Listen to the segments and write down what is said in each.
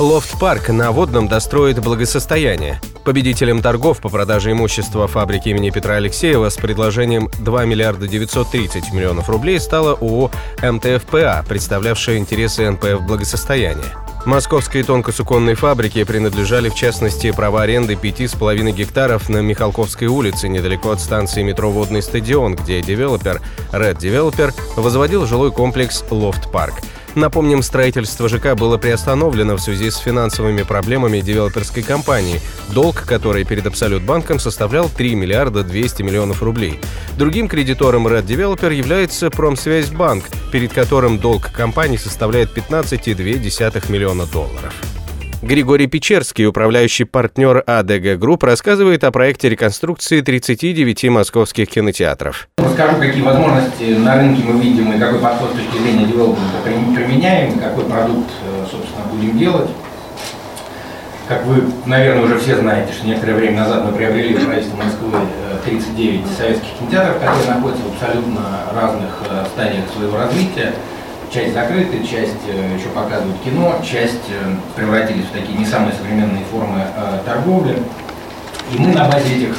Лофт-парк на Водном достроит благосостояние. Победителем торгов по продаже имущества фабрики имени Петра Алексеева с предложением 2 миллиарда 930 миллионов рублей стала ООО МТФПА, представлявшая интересы НПФ благосостояния. Московской тонкосуконной фабрике принадлежали в частности права аренды 5,5 гектаров на Михалковской улице, недалеко от станции метро «Водный стадион», где девелопер Red Developer возводил жилой комплекс «Лофт Парк». Напомним, строительство ЖК было приостановлено в связи с финансовыми проблемами девелоперской компании, долг которой перед Абсолют банком составлял 3 миллиарда 200 миллионов рублей. Другим кредитором Red Developer является Промсвязьбанк, перед которым долг компании составляет 15,2 миллиона долларов. Григорий Печерский, управляющий партнер ADG Group, рассказывает о проекте реконструкции 39 московских кинотеатров. Расскажу, какие возможности на рынке мы видим и какой подход с точки зрения девелопмента применяем, какой продукт, э, собственно, будем делать. Как вы, наверное, уже все знаете, что некоторое время назад мы приобрели в правительстве Москвы 39 э, советских кинотеатров, которые находятся в абсолютно разных э, стадиях своего развития часть закрыта, часть э, еще показывают кино, часть э, превратились в такие не самые современные формы э, торговли. И мы на базе этих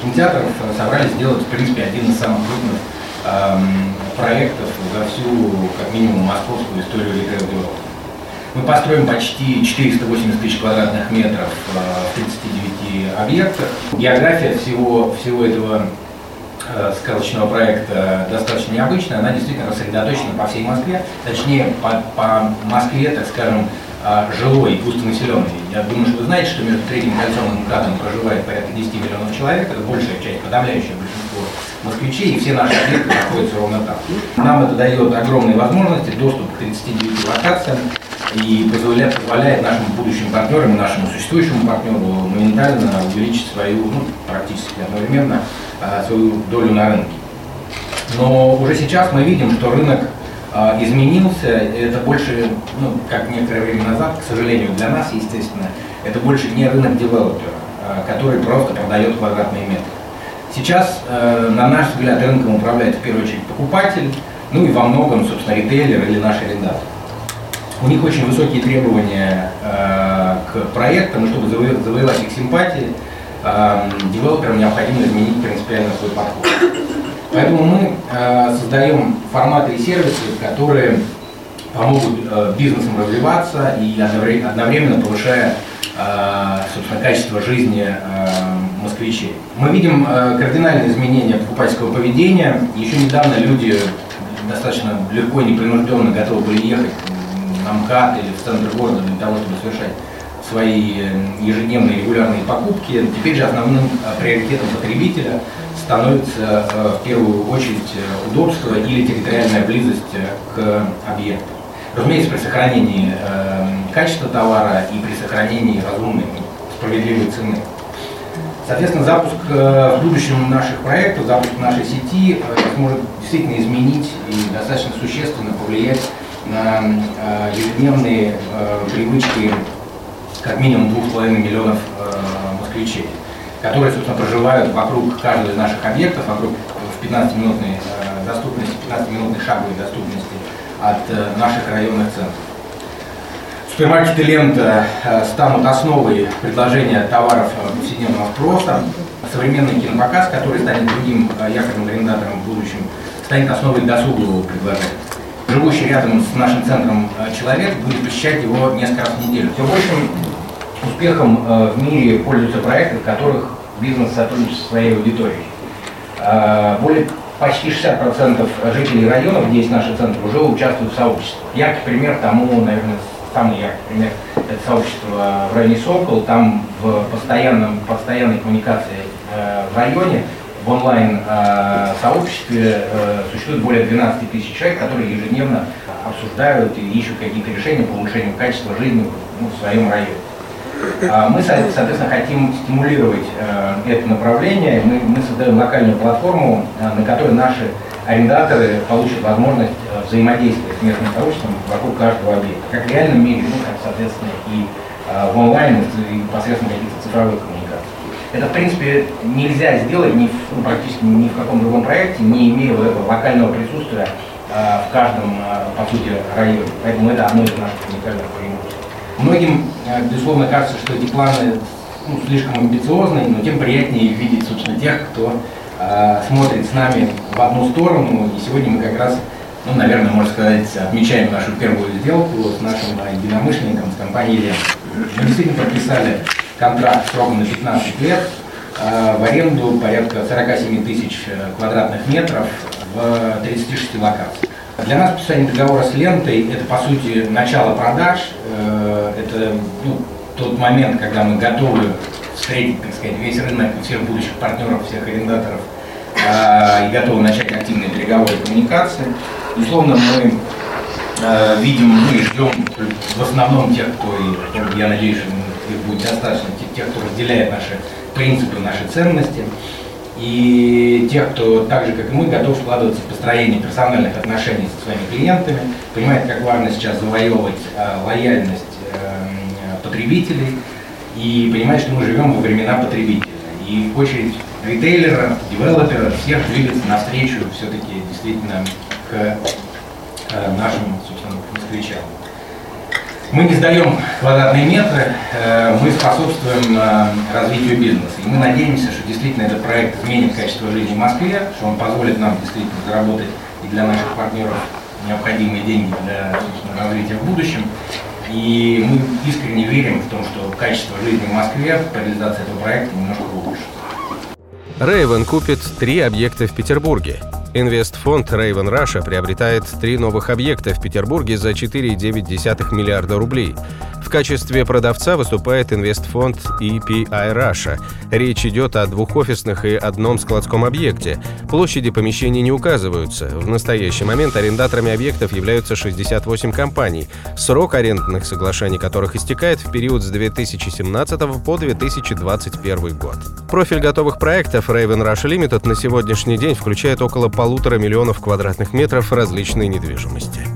кинотеатров собрались сделать, в принципе, один из самых крупных эм, проектов за всю, как минимум, московскую историю ритейл Мы построим почти 480 тысяч квадратных метров в 39 объектах. География всего, всего этого сказочного проекта достаточно необычная, она действительно рассредоточена по всей Москве, точнее по, по Москве, так скажем, э, жилой, густонаселенной. Я думаю, что вы знаете, что между Третьим кольцом и МКАДом проживает порядка 10 миллионов человек, это большая часть, подавляющее большинство москвичей, и все наши объекты находятся ровно там. Нам это дает огромные возможности, доступ к 39 локациям, и позволяет, позволяет нашим будущим партнерам, нашему существующему партнеру моментально увеличить свою, ну, практически одновременно, а, свою долю на рынке. Но уже сейчас мы видим, что рынок а, изменился, это больше, ну, как некоторое время назад, к сожалению, для нас, естественно, это больше не рынок девелопера, а, который просто продает квадратные метры. Сейчас, на наш взгляд, рынком управляет в первую очередь покупатель, ну и во многом, собственно, ритейлер или наш арендатор. У них очень высокие требования к проектам, чтобы завоевать их симпатии, девелоперам необходимо изменить принципиально свой подход. Поэтому мы э, создаем форматы и сервисы, которые помогут э, бизнесам развиваться и одновременно повышая э, собственно, качество жизни москвичей. Мы видим кардинальные изменения покупательского поведения. Еще недавно люди достаточно легко и непринужденно готовы были ехать на МКАД или в центр города для того, чтобы совершать свои э, ежедневные регулярные покупки. Теперь же основным э, приоритетом потребителя становится э, в первую очередь удобство или территориальная близость к объекту. Разумеется, при сохранении качества товара и при сохранении разумной, справедливой цены. Соответственно, запуск в будущем наших проектов, запуск нашей сети может действительно изменить и достаточно существенно повлиять на ежедневные привычки как минимум 2,5 миллионов э, москвичей, которые, собственно, проживают вокруг каждого из наших объектов, вокруг в 15-минутной э, доступности, 15-минутной шаговой доступности от э, наших районных центров. Супермаркеты «Лента» станут основой предложения товаров повседневного спроса. Современный кинопоказ, который станет другим якорным арендатором в будущем, станет основой досугового предложения живущий рядом с нашим центром человек будет посещать его несколько раз в неделю. Все большим успехом э, в мире пользуются проекты, в которых бизнес сотрудничает со своей аудиторией. Э, более почти 60% жителей районов, где есть наши центры, уже участвуют в сообществе. Яркий пример тому, наверное, самый яркий пример, это сообщество в районе Сокол. Там в постоянном, постоянной коммуникации э, в районе, в онлайн-сообществе существует более 12 тысяч человек, которые ежедневно обсуждают и ищут какие-то решения по улучшению качества жизни ну, в своем районе. А, мы, соответственно, хотим стимулировать э, это направление. Мы, мы создаем локальную платформу, э, на которой наши арендаторы получат возможность э, взаимодействия с местным сообществом вокруг каждого объекта, как в реальном мире, ну, как, соответственно, и в онлайн, и посредством каких-то цифровых коммуникаций. Это, в принципе, нельзя сделать ни в, ну, практически ни в каком другом проекте, не имея вот этого локального присутствия в каждом, по сути, районе. Поэтому это одно из наших уникальных преимуществ. Многим, безусловно, кажется, что эти планы ну, слишком амбициозные, но тем приятнее видеть, собственно, тех, кто э, смотрит с нами в одну сторону. И сегодня мы как раз, ну, наверное, можно сказать, отмечаем нашу первую сделку с нашим единомышленником, с компанией Лен. Мы действительно подписали контракт сроком на 15 лет э, в аренду порядка 47 тысяч квадратных метров в 36 локациях. Для нас подписание договора с лентой – это, по сути, начало продаж, э, это ну, тот момент, когда мы готовы встретить, так сказать, весь рынок, всех будущих партнеров, всех арендаторов, э, и готовы начать активные переговоры и коммуникации. Безусловно, мы э, видим, мы ждем в основном тех, кто, и, я надеюсь, их будет достаточно, тех, кто разделяет наши принципы, наши ценности, и тех, кто так же, как и мы, готов вкладываться в построение персональных отношений со своими клиентами, понимает, как важно сейчас завоевывать э, лояльность потребителей и понимать, что мы живем во времена потребителя. И очередь ритейлера, девелопера, всех двигаться навстречу все-таки действительно к э, нашим, собственно, москвичам. Мы не сдаем квадратные метры, э, мы способствуем э, развитию бизнеса. И мы надеемся, что действительно этот проект изменит качество жизни в Москве, что он позволит нам действительно заработать и для наших партнеров необходимые деньги для собственно, развития в будущем. И мы искренне верим в том, что качество жизни в Москве по реализации этого проекта немножко улучшится. Рейвен купит три объекта в Петербурге. Инвестфонд Raven Russia приобретает три новых объекта в Петербурге за 4,9 миллиарда рублей. В качестве продавца выступает инвестфонд EPI Russia. Речь идет о двух офисных и одном складском объекте. Площади помещений не указываются. В настоящий момент арендаторами объектов являются 68 компаний, срок арендных соглашений которых истекает в период с 2017 по 2021 год. Профиль готовых проектов Raven Russia Limited на сегодняшний день включает около полутора миллионов квадратных метров различной недвижимости.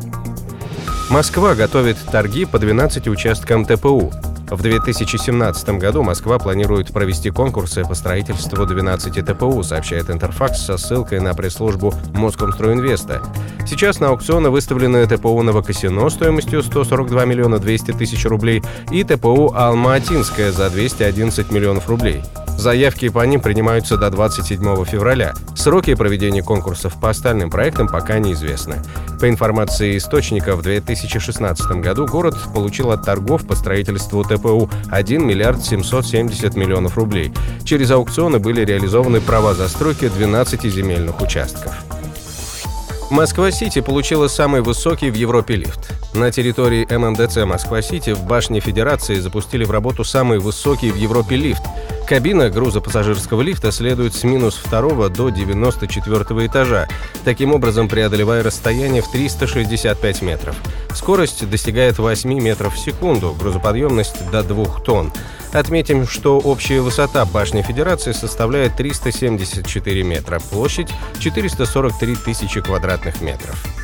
Москва готовит торги по 12 участкам ТПУ. В 2017 году Москва планирует провести конкурсы по строительству 12 ТПУ, сообщает Интерфакс со ссылкой на пресс-службу Москомстройинвеста. Сейчас на аукционы выставлены ТПУ Новокосино стоимостью 142 миллиона 200 тысяч рублей и ТПУ Алма-Атинская за 211 миллионов рублей. Заявки по ним принимаются до 27 февраля. Сроки проведения конкурсов по остальным проектам пока неизвестны. По информации источника, в 2016 году город получил от торгов по строительству ТПУ 1 миллиард 770 миллионов рублей. Через аукционы были реализованы права застройки 12 земельных участков. Москва-Сити получила самый высокий в Европе лифт. На территории ММДЦ Москва-Сити в башне Федерации запустили в работу самый высокий в Европе лифт – Кабина грузопассажирского лифта следует с минус второго до 94 этажа, таким образом преодолевая расстояние в 365 метров. Скорость достигает 8 метров в секунду, грузоподъемность до 2 тонн. Отметим, что общая высота башни Федерации составляет 374 метра, площадь 443 тысячи квадратных метров.